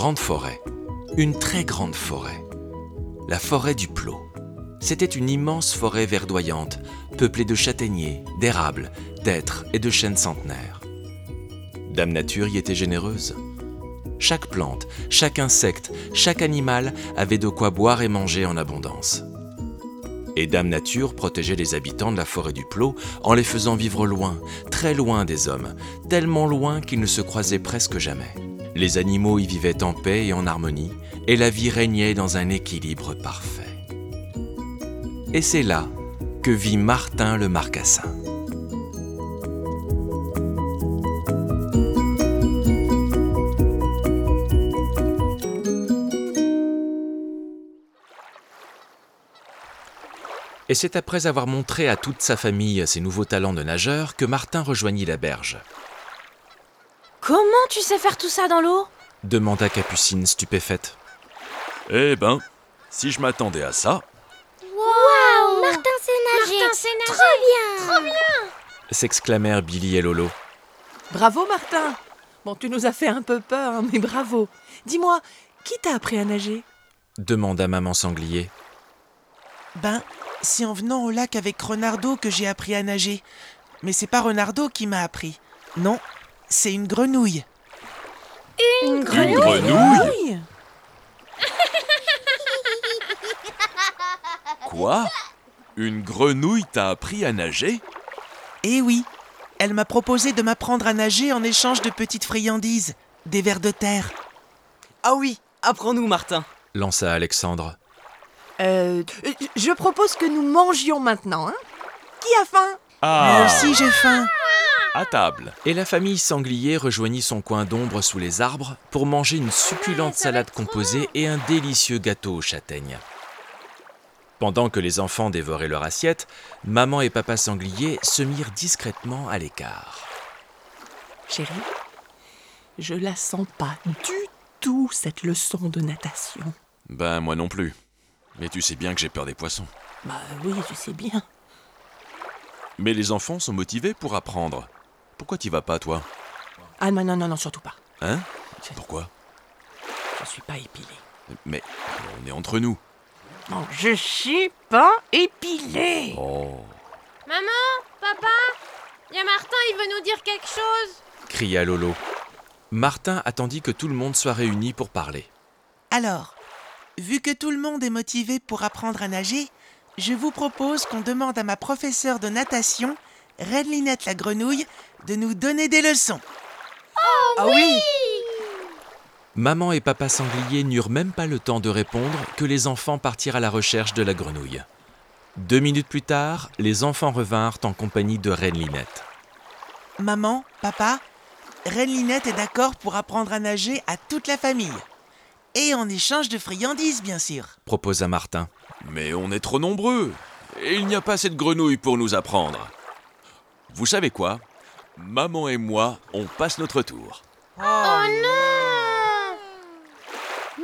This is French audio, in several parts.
grande forêt, une très grande forêt, la forêt du Plot. C'était une immense forêt verdoyante, peuplée de châtaigniers, d'érables, d'êtres et de chênes centenaires. Dame Nature y était généreuse. Chaque plante, chaque insecte, chaque animal avait de quoi boire et manger en abondance. Et Dame Nature protégeait les habitants de la forêt du Plot en les faisant vivre loin, très loin des hommes, tellement loin qu'ils ne se croisaient presque jamais. Les animaux y vivaient en paix et en harmonie, et la vie régnait dans un équilibre parfait. Et c'est là que vit Martin le Marcassin. Et c'est après avoir montré à toute sa famille ses nouveaux talents de nageur que Martin rejoignit la berge. Comment tu sais faire tout ça dans l'eau demanda Capucine stupéfaite. Eh ben, si je m'attendais à ça, Waouh Martin sait nager Martin Trop bien Trop bien s'exclamèrent Billy et Lolo. Bravo Martin Bon, tu nous as fait un peu peur, hein, mais bravo. Dis-moi, qui t'a appris à nager demanda maman sanglier. Ben, c'est en venant au lac avec Renardo que j'ai appris à nager. Mais c'est pas Renardo qui m'a appris. Non, c'est une grenouille. Une une grenouille grenouille Oui Quoi? Une grenouille t'a appris à nager? Eh oui, elle m'a proposé de m'apprendre à nager en échange de petites friandises, des vers de terre. Ah oui, apprends-nous, Martin. lança Alexandre. Euh, je propose que nous mangions maintenant, hein Qui a faim? Ah Moi aussi j'ai faim. À table. Et la famille sanglier rejoignit son coin d'ombre sous les arbres pour manger une succulente salade composée et un délicieux gâteau aux châtaignes. Pendant que les enfants dévoraient leur assiette, maman et papa sanglier se mirent discrètement à l'écart. Chérie, je la sens pas du tout, cette leçon de natation. Ben, moi non plus. Mais tu sais bien que j'ai peur des poissons. Bah oui, je sais bien. Mais les enfants sont motivés pour apprendre. Pourquoi t'y vas pas, toi Ah non, non, non, non, surtout pas. Hein Pourquoi Je suis pas épilée. Mais on est entre nous. Non, je suis pas épilée Oh. Maman Papa Y a Martin, il veut nous dire quelque chose cria Lolo. Martin attendit que tout le monde soit réuni pour parler. Alors, vu que tout le monde est motivé pour apprendre à nager, je vous propose qu'on demande à ma professeure de natation, Reine Linette la grenouille, de nous donner des leçons. Ah oui Maman et papa sanglier n'eurent même pas le temps de répondre que les enfants partirent à la recherche de la grenouille. Deux minutes plus tard, les enfants revinrent en compagnie de Reine Linette. Maman, papa, Reine Linette est d'accord pour apprendre à nager à toute la famille. Et en échange de friandises, bien sûr. proposa Martin. Mais on est trop nombreux. Et il n'y a pas assez de grenouilles pour nous apprendre. Vous savez quoi? Maman et moi, on passe notre tour. Oh non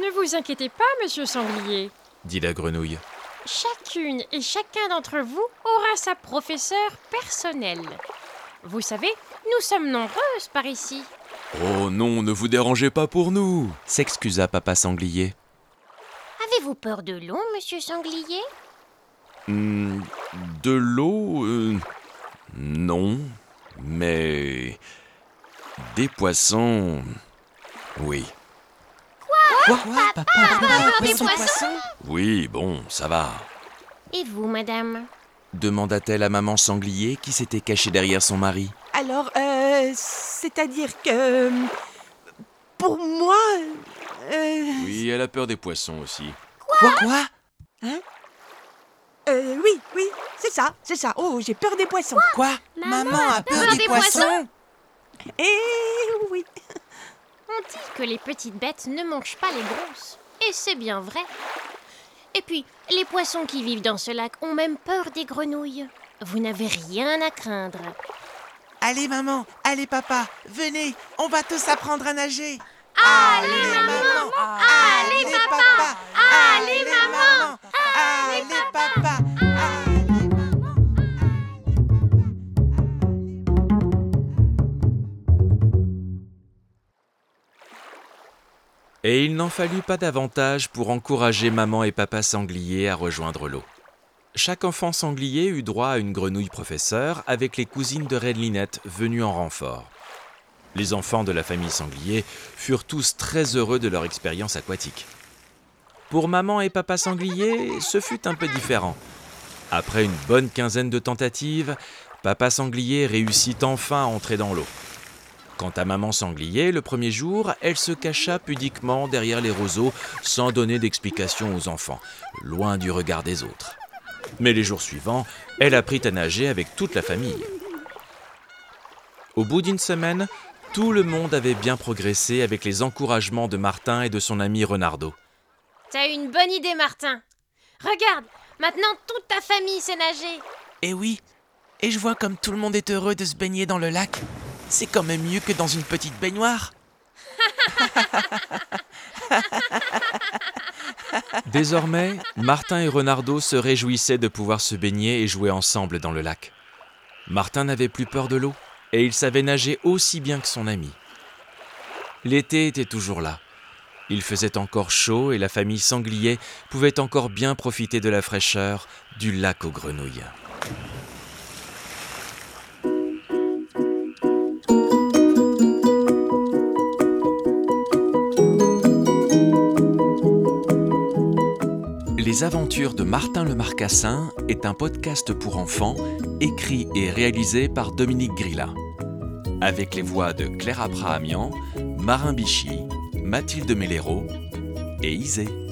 Ne vous inquiétez pas, monsieur Sanglier. dit la grenouille. Chacune et chacun d'entre vous aura sa professeure personnelle. Vous savez, nous sommes nombreuses par ici. Oh non, ne vous dérangez pas pour nous. S'excusa papa sanglier. Avez-vous peur de l'eau, monsieur Sanglier? Hmm, de l'eau euh, Non. Mais. Des poissons. Oui. Quoi? Papa, des poissons Oui, bon, ça va. Et vous, madame? Demanda-t-elle à maman sanglier qui s'était cachée derrière son mari. Alors, euh, c'est-à-dire que... Pour moi... euh, Oui, elle a peur des poissons aussi. Quoi? Quoi? Euh, oui, oui, c'est ça, c'est ça. Oh, j'ai peur des poissons. Quoi? Maman a peur des poissons? Eh oui. On dit que les petites bêtes ne mangent pas les grosses. Et c'est bien vrai. Et puis, les poissons qui vivent dans ce lac ont même peur des grenouilles. Vous n'avez rien à craindre. Allez maman, allez papa, venez, on va tous apprendre à nager. Allez, maman, allez, papa, allez maman, allez papa. Et il n'en fallut pas davantage pour encourager maman et papa sanglier à rejoindre l'eau. Chaque enfant sanglier eut droit à une grenouille professeur avec les cousines de Red Linette venues en renfort. Les enfants de la famille sanglier furent tous très heureux de leur expérience aquatique. Pour maman et papa sanglier, ce fut un peu différent. Après une bonne quinzaine de tentatives, papa sanglier réussit enfin à entrer dans l'eau. Quant à maman sanglier, le premier jour, elle se cacha pudiquement derrière les roseaux sans donner d'explication aux enfants, loin du regard des autres. Mais les jours suivants, elle apprit à nager avec toute la famille. Au bout d'une semaine, tout le monde avait bien progressé avec les encouragements de Martin et de son ami Renardo. T'as une bonne idée, Martin. Regarde, maintenant toute ta famille sait nager. Eh oui, et je vois comme tout le monde est heureux de se baigner dans le lac. C'est quand même mieux que dans une petite baignoire. Désormais, Martin et Renardo se réjouissaient de pouvoir se baigner et jouer ensemble dans le lac. Martin n'avait plus peur de l'eau et il savait nager aussi bien que son ami. L'été était toujours là. Il faisait encore chaud et la famille sanglier pouvait encore bien profiter de la fraîcheur du lac aux grenouilles. Les aventures de Martin le Marcassin est un podcast pour enfants écrit et réalisé par Dominique Grilla. Avec les voix de Claire Abrahamian, Marin Bichy, Mathilde Mellero et Isée.